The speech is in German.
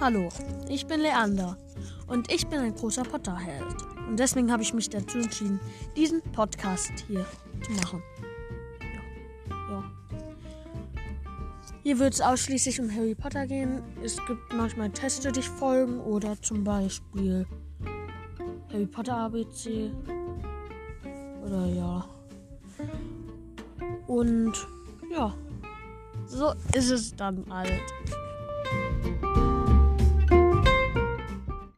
Hallo, ich bin Leander und ich bin ein großer Potterheld. Und deswegen habe ich mich dazu entschieden, diesen Podcast hier zu machen. Ja. ja. Hier wird es ausschließlich um Harry Potter gehen. Es gibt manchmal Teste dich Folgen oder zum Beispiel Harry Potter ABC. Oder ja. Und ja, so ist es dann halt.